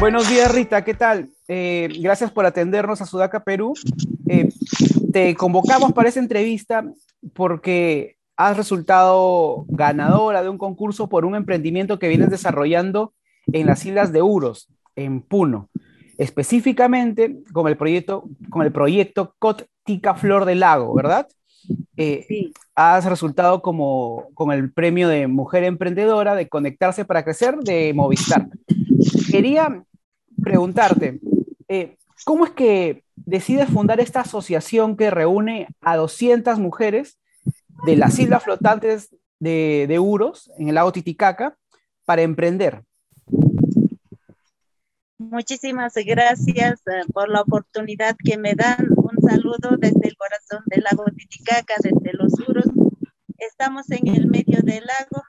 Buenos días, Rita, ¿qué tal? Eh, gracias por atendernos a Sudaca, Perú. Eh, te convocamos para esa entrevista porque has resultado ganadora de un concurso por un emprendimiento que vienes desarrollando en las Islas de Uros, en Puno, específicamente con el proyecto, con el proyecto Cótica Flor del Lago, ¿verdad? Eh, sí. Has resultado como con el premio de Mujer Emprendedora de Conectarse para Crecer de Movistar. Quería preguntarte, eh, ¿cómo es que decides fundar esta asociación que reúne a 200 mujeres de las islas flotantes de, de Uros, en el lago Titicaca, para emprender? Muchísimas gracias eh, por la oportunidad que me dan. Un saludo desde el corazón del lago Titicaca, desde los Uros. Estamos en el medio del lago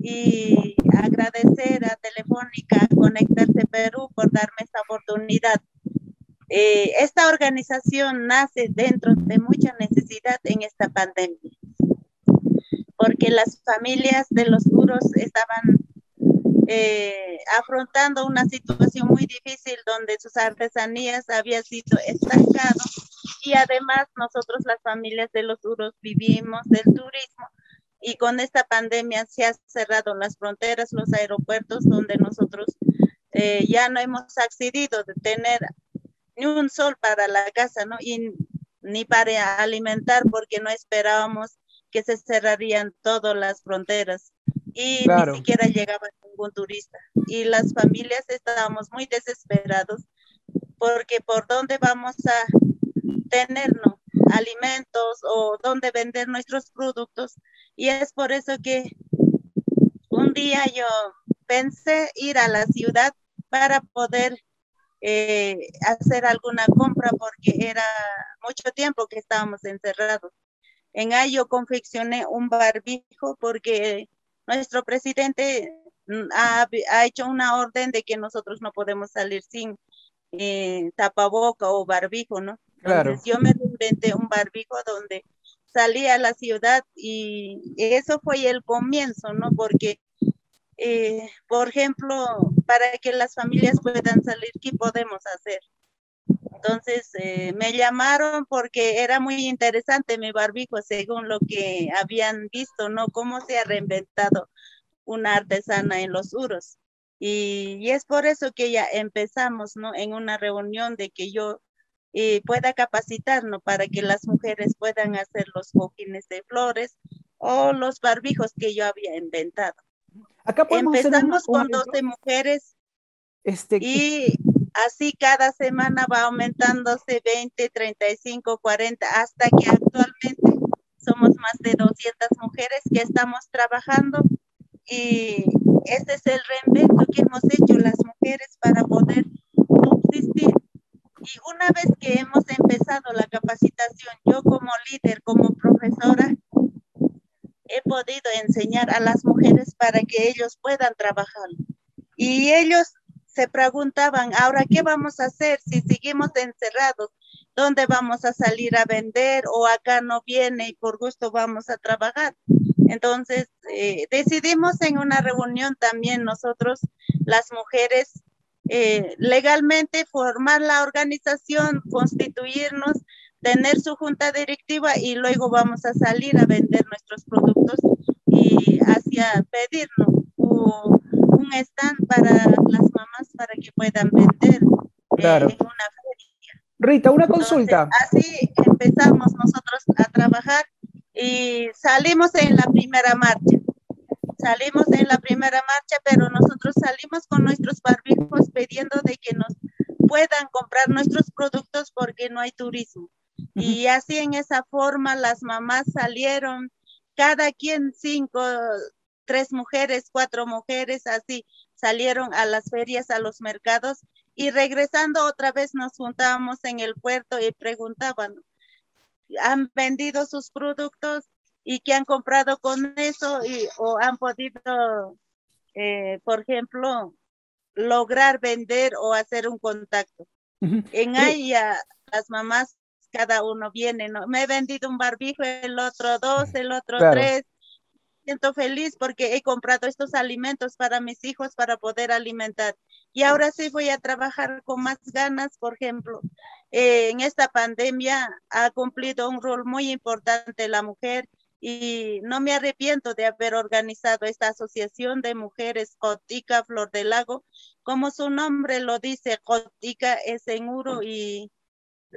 y agradecer a Telefónica Conectarse Perú por darme esta oportunidad. Eh, esta organización nace dentro de mucha necesidad en esta pandemia, porque las familias de los duros estaban eh, afrontando una situación muy difícil donde sus artesanías habían sido estancadas y además nosotros las familias de los duros vivimos del turismo y con esta pandemia se han cerrado las fronteras, los aeropuertos donde nosotros eh, ya no hemos accedido de tener ni un sol para la casa, ¿no? Y ni para alimentar porque no esperábamos que se cerrarían todas las fronteras y ni siquiera llegaba ningún turista. Y las familias estábamos muy desesperados porque por dónde vamos a tenernos alimentos o dónde vender nuestros productos. Y es por eso que un día yo pensé ir a la ciudad para poder eh, hacer alguna compra porque era mucho tiempo que estábamos encerrados. En ahí yo confeccioné un barbijo porque nuestro presidente mm, ha, hecho una orden de que nosotros no podemos salir sin eh, tapaboca o barbijo, ¿no? Entonces yo me inventé un barbijo donde salí a la ciudad y eso fue el comienzo, ¿no? Porque, eh, por ejemplo, para que las familias puedan salir, ¿qué podemos hacer? Entonces eh, me llamaron porque era muy interesante mi barbijo según lo que habían visto, ¿no? Cómo se ha reinventado una artesana en los uros. Y, es por eso que ya empezamos, ¿no? En una reunión de que yo eh, pueda capacitarnos para que las mujeres puedan hacer los cojines de flores o los barbijos que yo había inventado. Acá Empezamos con 12 mujeres este, y Así cada semana va aumentándose 20, 35, 40, hasta que actualmente somos más de 200 mujeres que estamos trabajando y este es el reinvento que hemos hecho las mujeres para poder subsistir. Y una vez que hemos empezado la capacitación, yo como líder, como profesora, he podido enseñar a las mujeres para que ellos puedan trabajar. Y ellos se preguntaban, ahora, ¿qué vamos a hacer si seguimos encerrados? ¿Dónde vamos a salir a vender o acá no viene y por gusto vamos a trabajar? Entonces, eh, decidimos en una reunión también nosotros, las mujeres, eh, legalmente formar la organización, constituirnos, tener su junta directiva y luego vamos a salir a vender nuestros productos y hacia pedirnos un stand para las mamás para que puedan vender eh, en una feria. Rita, una consulta. Así empezamos nosotros a trabajar y salimos en la primera marcha. Salimos en la primera marcha, pero nosotros salimos con nuestros barbijos pidiendo de que nos puedan comprar nuestros productos porque no hay turismo. Y así en esa forma las mamás salieron, cada quien cinco, tres mujeres, cuatro mujeres, así salieron a las ferias, a los mercados y regresando otra vez nos juntábamos en el puerto y preguntaban, ¿han vendido sus productos y qué han comprado con eso y, o han podido, eh, por ejemplo, lograr vender o hacer un contacto? En ahí las mamás, cada uno viene, ¿no? Me he vendido un barbijo, el otro dos, el otro tres siento feliz porque he comprado estos alimentos para mis hijos para poder alimentar. y ahora sí voy a trabajar con más ganas, por ejemplo. Eh, en esta pandemia ha cumplido un rol muy importante la mujer y no me arrepiento de haber organizado esta asociación de mujeres Cotica Flor del Lago. Como su nombre lo dice, Cotica es en Uro y,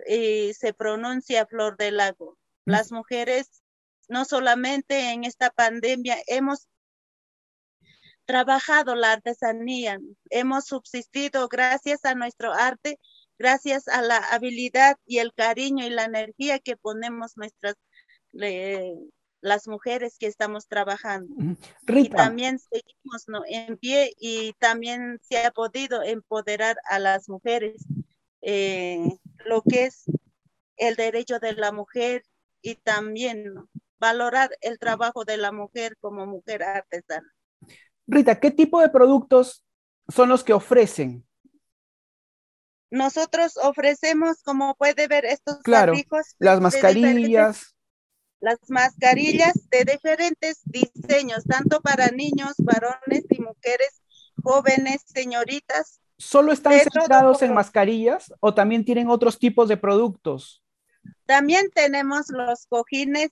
y se pronuncia Flor del Lago. Las mujeres, no solamente en esta pandemia, hemos trabajado la artesanía, hemos subsistido gracias a nuestro arte, gracias a la habilidad y el cariño y la energía que ponemos nuestras las mujeres que estamos trabajando. Y también seguimos en pie y también se ha podido empoderar a las mujeres eh, lo que es el derecho de la mujer y también valorar el trabajo de la mujer como mujer artesana. Rita, ¿qué tipo de productos son los que ofrecen? Nosotros ofrecemos, como puede ver, estos claro, las mascarillas. Las mascarillas de diferentes diseños, tanto para niños, varones y mujeres, jóvenes, señoritas. ¿Solo están centrados en mascarillas o también tienen otros tipos de productos? También tenemos los cojines.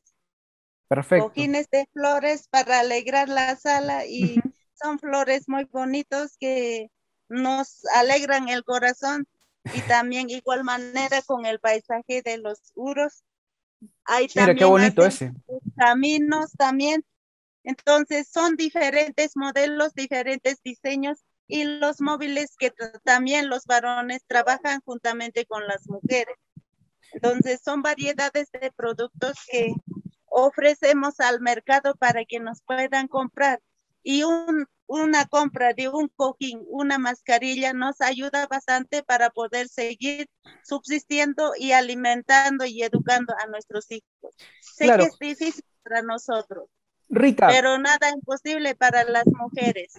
Perfecto. Cojines de flores para alegrar la sala y son flores muy bonitos que nos alegran el corazón y también igual manera con el paisaje de los uros. Hay Mira qué bonito ese. Caminos también. Entonces son diferentes modelos, diferentes diseños y los móviles que también los varones trabajan juntamente con las mujeres. Entonces son variedades de productos que ofrecemos al mercado para que nos puedan comprar. Y un una compra de un cojín, una mascarilla, nos ayuda bastante para poder seguir subsistiendo y alimentando y educando a nuestros hijos. Sé que es difícil para nosotros, Rita. pero nada imposible para las mujeres,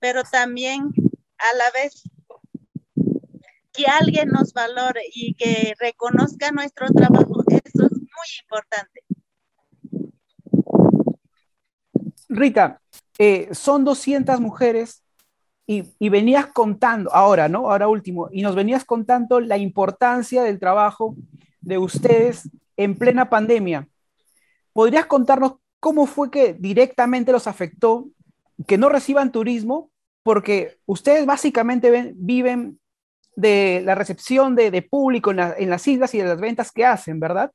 pero también a la vez que alguien nos valore y que reconozca nuestro trabajo, eso es muy importante. Rita, eh, son 200 mujeres y, venías contando, ahora, ¿no? Ahora último, y nos venías contando la importancia del trabajo de ustedes en plena pandemia. ¿Podrías contarnos cómo fue que directamente los afectó que no reciban turismo? Porque ustedes básicamente viven de la recepción de, público en, en, las islas y de las ventas que hacen, ¿verdad?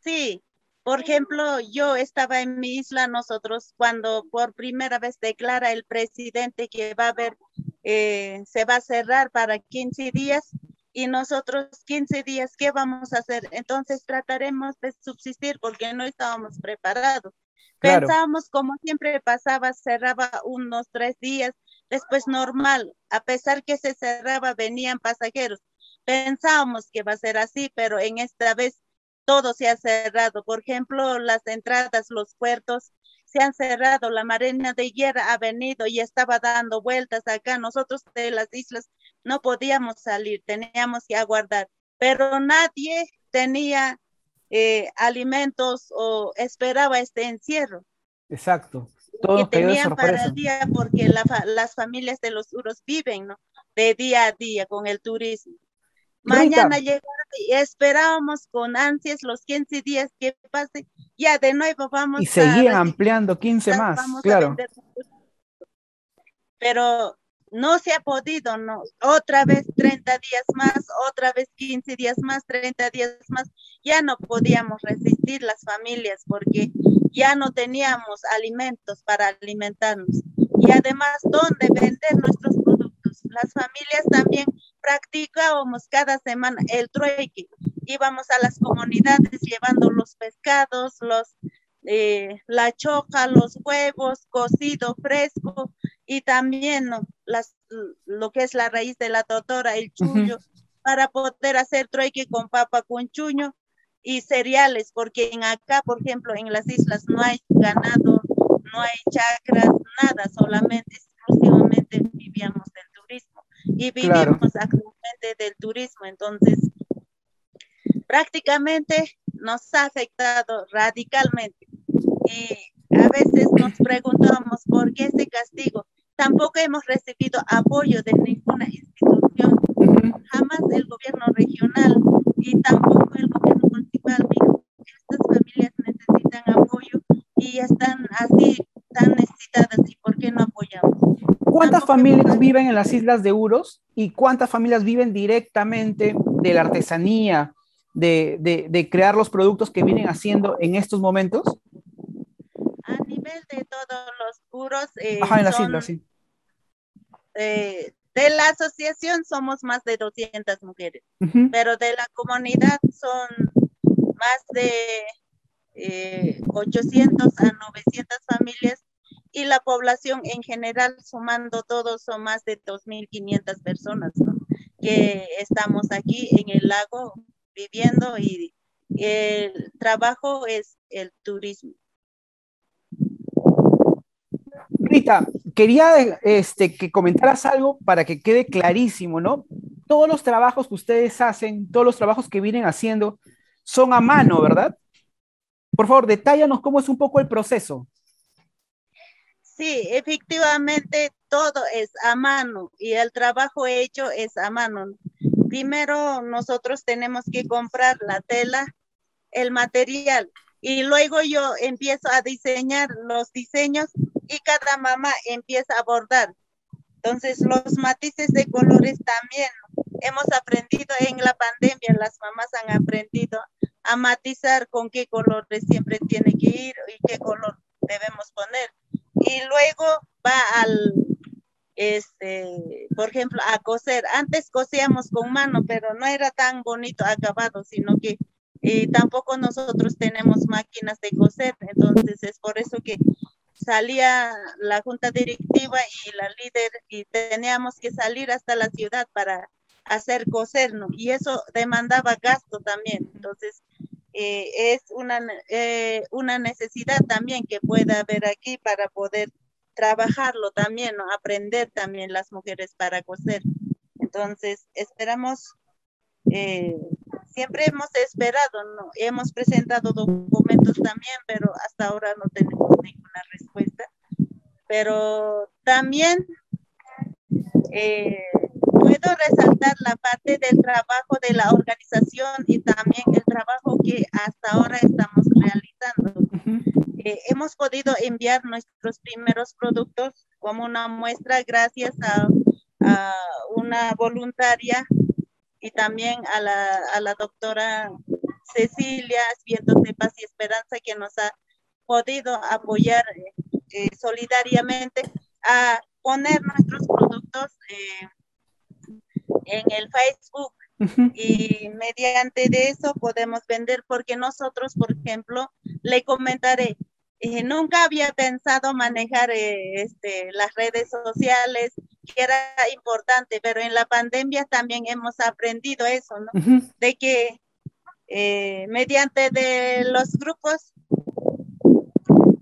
Sí, por ejemplo, yo estaba en mi isla, nosotros cuando por primera vez declara el presidente que va a haber, eh, se va a cerrar para 15 días y nosotros 15 días, ¿qué vamos a hacer? Entonces trataremos de subsistir porque no estábamos preparados. Pensábamos como siempre pasaba, cerraba unos tres días, después normal, a pesar que se cerraba, venían pasajeros. Pensábamos que va a ser así, pero en esta vez todo se ha cerrado. Por ejemplo, las entradas, los puertos se han cerrado. La Marina de Hierra ha venido y estaba dando vueltas acá. Nosotros de las islas no podíamos salir, teníamos que aguardar, pero nadie tenía eh, alimentos o esperaba este encierro. Exacto. Todo que tenían para el día porque las familias de los uros viven ¿no? de día a día con el turismo. Mañana llegamos y esperábamos con ansias los 15 días que pase, ya de nuevo vamos y seguir ampliando 15 más, claro. Pero no se ha podido, no. Otra vez 30 días más, otra vez 15 días más, 30 días más. Ya no podíamos resistir las familias porque ya no teníamos alimentos para alimentarnos. Y además, ¿dónde vender nuestros? Las familias también practicábamos cada semana el trueque. Íbamos a las comunidades llevando los pescados, los, eh, la choca, los huevos, cocido fresco y también las, lo que es la raíz de la totora, el chuño, para poder hacer trueque con papa con chuño y cereales, porque en acá, por ejemplo, en las islas no hay ganado, no hay chacras, nada, solamente, exclusivamente y vivimos actualmente del turismo. Entonces, prácticamente nos ha afectado radicalmente. Y a veces nos preguntamos por qué ese castigo. tampoco hemos recibido apoyo de ninguna institución. Jamás el gobierno regional y tampoco el gobierno municipal estas familias necesitan apoyo y están así tan necesitadas y por qué no. ¿Cuántas familias viven en las islas de Uros y cuántas familias viven directamente de la artesanía, de, crear los productos que vienen haciendo en estos momentos? A nivel de todos los Uros. Eh, Ajá, en las islas, sí. Eh, de la asociación somos más de 200 mujeres, pero de la comunidad son más de 800 eh, a 900 familias y la población en general, sumando todos, son más de 2.500 personas que estamos aquí en el lago viviendo y el trabajo es el turismo. Rita, quería este, que comentaras algo para que quede clarísimo, ¿no? Todos los trabajos que ustedes hacen, todos los trabajos que vienen haciendo, son a mano, ¿verdad? Por favor, detállanos cómo es un poco el proceso. Sí, efectivamente, todo es a mano y el trabajo hecho es a mano. Primero nosotros tenemos que comprar la tela, el material y luego yo empiezo a diseñar los diseños y cada mamá empieza a bordar. Entonces, los matices de colores también hemos aprendido en la pandemia, las mamás han aprendido a matizar con qué colores siempre tiene que ir y qué color debemos poner. Y luego va al, este, por ejemplo, a coser. Antes cosíamos con mano, pero no era tan bonito acabado, sino que eh, tampoco nosotros tenemos máquinas de coser, entonces es por eso que salía la junta directiva y la líder y teníamos que salir hasta la ciudad para hacer coser, ¿no? Y eso demandaba gasto también. Entonces, eh, es una, eh, una necesidad también que pueda haber aquí para poder trabajarlo también, ¿no? Aprender también las mujeres para coser. Entonces, esperamos, eh, siempre hemos esperado, ¿no? Hemos presentado documentos también, pero hasta ahora no tenemos ninguna respuesta. Pero también eh, puedo resaltar la parte del trabajo de la organización y también el trabajo que hasta ahora estamos realizando. Eh, hemos podido enviar nuestros primeros productos como una muestra gracias a, a una voluntaria y también a la, a la doctora Cecilia Vientos de Paz y Esperanza que nos ha podido apoyar eh, solidariamente a poner nuestros productos eh, en el Facebook y mediante de eso podemos vender porque nosotros, por ejemplo, le comentaré, eh, nunca había pensado manejar este, las redes sociales, que era importante, pero en la pandemia también hemos aprendido eso, ¿no? De que mediante de los grupos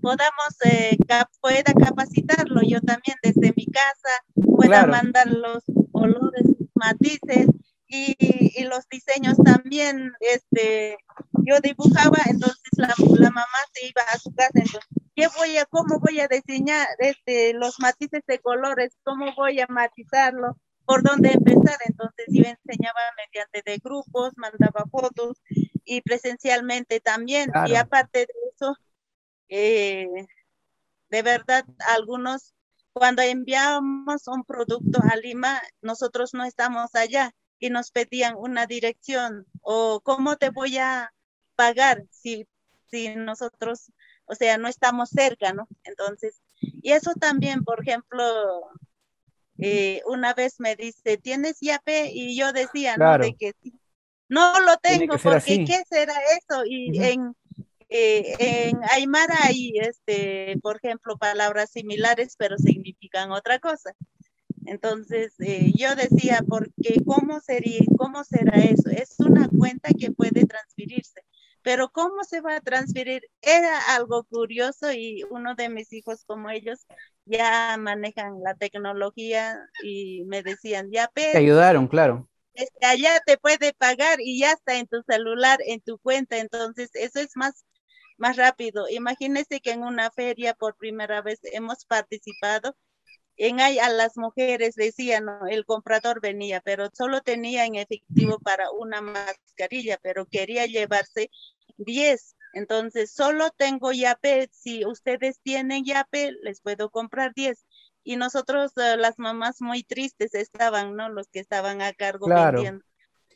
podamos, eh, pueda capacitarlo. Yo también desde mi casa, pueda mandar los colores, matices y, y, los diseños también, este, yo dibujaba, entonces la, la, mamá se iba a su casa, entonces, ¿qué voy a, cómo voy a diseñar este, los matices de colores? ¿Cómo voy a matizarlo? ¿Por dónde empezar? Entonces yo enseñaba mediante de grupos, mandaba fotos y presencialmente también. Y aparte de eso, eh, de verdad, algunos, cuando enviamos un producto a Lima, nosotros no estamos allá y nos pedían una dirección o cómo te voy a pagar si, si nosotros, o sea, no estamos cerca, ¿no? Entonces, y eso también, por ejemplo, eh, una vez me dice, ¿tienes YAPE? Y yo decía, ¿no? De que No lo tengo, porque ¿qué será eso? Y en eh, en Aymara hay, este, por ejemplo, palabras similares, pero significan otra cosa. Entonces, eh, yo decía, porque ¿cómo, sería, ¿cómo será eso? Es una cuenta que puede transferirse, pero ¿cómo se va a transferir? Era algo curioso y uno de mis hijos como ellos ya manejan la tecnología y me decían, ya, pero... Te ayudaron, claro. Este, allá te puede pagar y ya está en tu celular, en tu cuenta, entonces eso es más más rápido. Imagínense que en una feria por primera vez hemos participado en ahí a las mujeres decían, no, el comprador venía, pero solo tenía en efectivo para una mascarilla, pero quería llevarse 10. Entonces, solo tengo yape. Si ustedes tienen yape, les puedo comprar 10. Y nosotros, eh, las mamás muy tristes estaban, ¿no? Los que estaban a cargo vendiendo.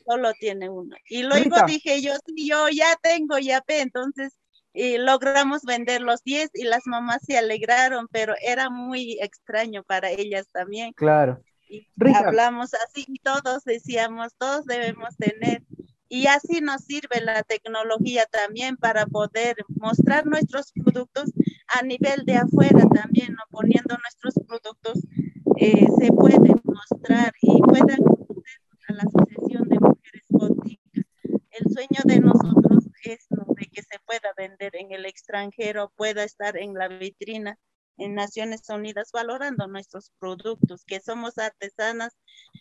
Solo tiene uno. Y luego dije yo, sí, yo ya tengo yape, entonces y logramos vender los 10 y las mamás se alegraron, pero era muy extraño para ellas también. Claro. Y hablamos así y todos decíamos, todos debemos tener. Y así nos sirve la tecnología también para poder mostrar nuestros productos a nivel de afuera también, ¿no? poniendo nuestros productos, eh, se puede mostrar y puedan a la Asociación de Mujeres Boticas. El sueño de nosotros es de que pueda vender en el extranjero, pueda estar en la vitrina en Naciones Unidas valorando nuestros productos, que somos artesanas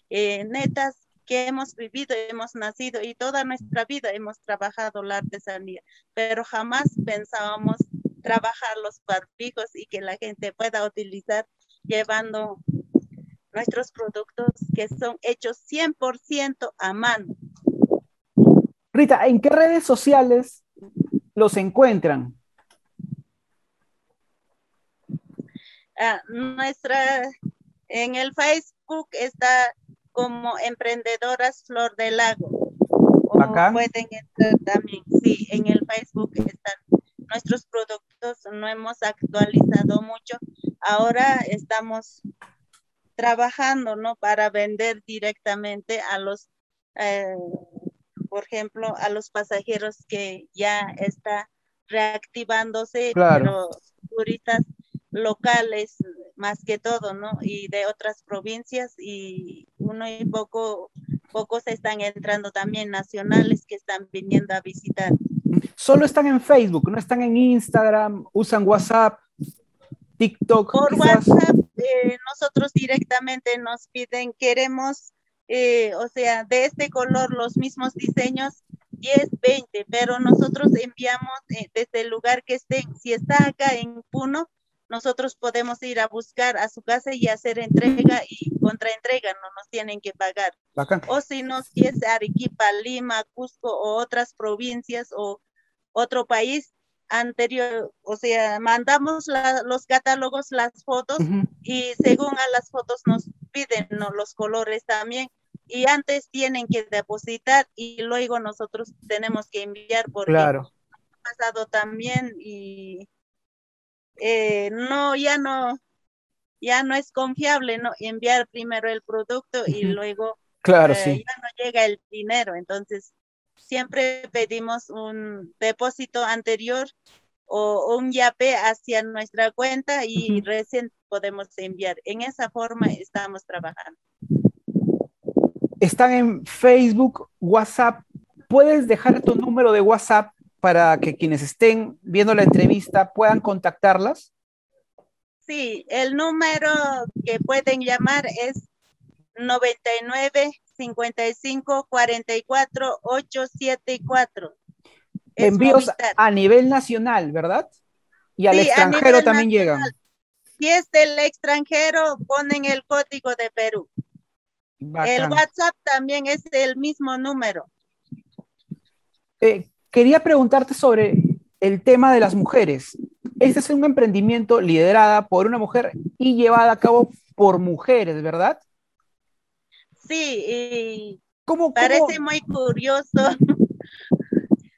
eh, netas, que hemos vivido, hemos nacido y toda nuestra vida hemos trabajado la artesanía, pero jamás pensábamos trabajar los barbijos y que la gente pueda utilizar llevando nuestros productos que son hechos 100% a mano. Rita, ¿en qué redes sociales los encuentran? Ah, nuestra, en el Facebook está como Emprendedoras Flor del Lago. Acá. pueden entrar también, sí, en el Facebook están nuestros productos, no hemos actualizado mucho. Ahora estamos trabajando, ¿no? Para vender directamente a los eh, por ejemplo, a los pasajeros que ya está reactivándose, pero turistas locales más que todo, ¿no? Y de otras provincias y uno y poco, pocos están entrando también nacionales que están viniendo a visitar. Solo están en Facebook, no están en Instagram, usan WhatsApp, TikTok. Por WhatsApp, eh, nosotros directamente nos piden, queremos eh, o sea, de este color, los mismos diseños, 10, 20, pero nosotros enviamos eh, desde el lugar que estén. Si está acá en Puno, nosotros podemos ir a buscar a su casa y hacer entrega y contraentrega, no nos tienen que pagar. O si no, si es Arequipa, Lima, Cusco o otras provincias o otro país anterior, o sea, mandamos los catálogos, las fotos y según a las fotos nos piden los colores también y antes tienen que depositar y luego nosotros tenemos que enviar porque claro. ha pasado también y eh, no, ya no, ya no es confiable, ¿no? Enviar primero el producto y luego claro, eh, ya no llega el dinero. Entonces, siempre pedimos un depósito anterior o un YAPE hacia nuestra cuenta y recién podemos enviar. En esa forma estamos trabajando. Están en Facebook, WhatsApp. ¿Puedes dejar tu número de WhatsApp para que quienes estén viendo la entrevista puedan contactarlas? Sí, el número que pueden llamar es 99 55 44 874. Envíos a nivel nacional, ¿verdad? Y al extranjero también llegan. Si es del extranjero, ponen el código de Perú. El WhatsApp también es el mismo número. Eh, quería preguntarte sobre el tema de las mujeres. Este es un emprendimiento liderada por una mujer y llevada a cabo por mujeres, ¿verdad? Sí, y parece muy curioso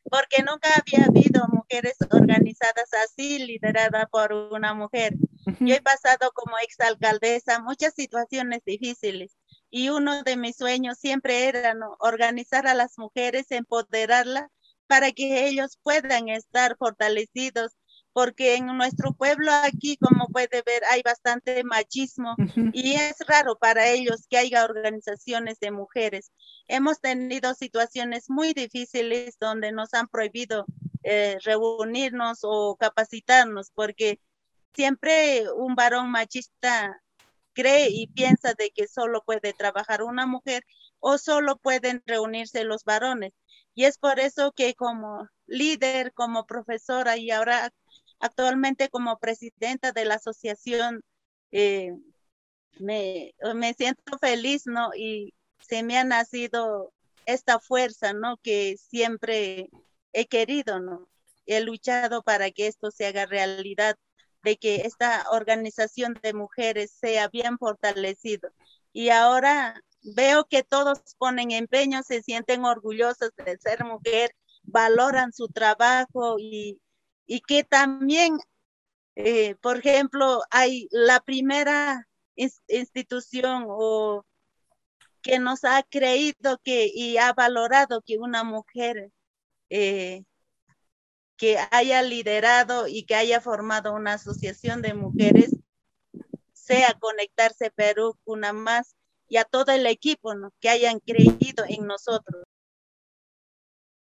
porque nunca había habido mujeres organizadas así, lideradas por una mujer. Yo he pasado como exalcaldesa muchas situaciones difíciles y uno de mis sueños siempre era organizar a las mujeres, empoderarlas para que ellos puedan estar fortalecidos, porque en nuestro pueblo aquí, como puede ver, hay bastante machismo y es raro para ellos que haya organizaciones de mujeres. Hemos tenido situaciones muy difíciles donde nos han prohibido eh, reunirnos o capacitarnos, porque siempre un varón machista cree y piensa de que solo puede trabajar una mujer o solo pueden reunirse los varones. Y es por eso que como líder, como profesora y ahora actualmente como presidenta de la Asociación eh, me, me siento feliz, ¿no? Y se me ha nacido esta fuerza, ¿no? Que siempre he querido, ¿no? He luchado para que esto se haga realidad, de que esta organización de mujeres sea bien fortalecido. Y ahora veo que todos ponen empeño, se sienten orgullosos de ser mujer, valoran su trabajo y, y que también, eh, por ejemplo, hay la primera institución o que nos ha creído que y ha valorado que una mujer eh, que haya liderado y que haya formado una asociación de mujeres sea Conectarse Perú, una más, y a todo el equipo que hayan creído en nosotros.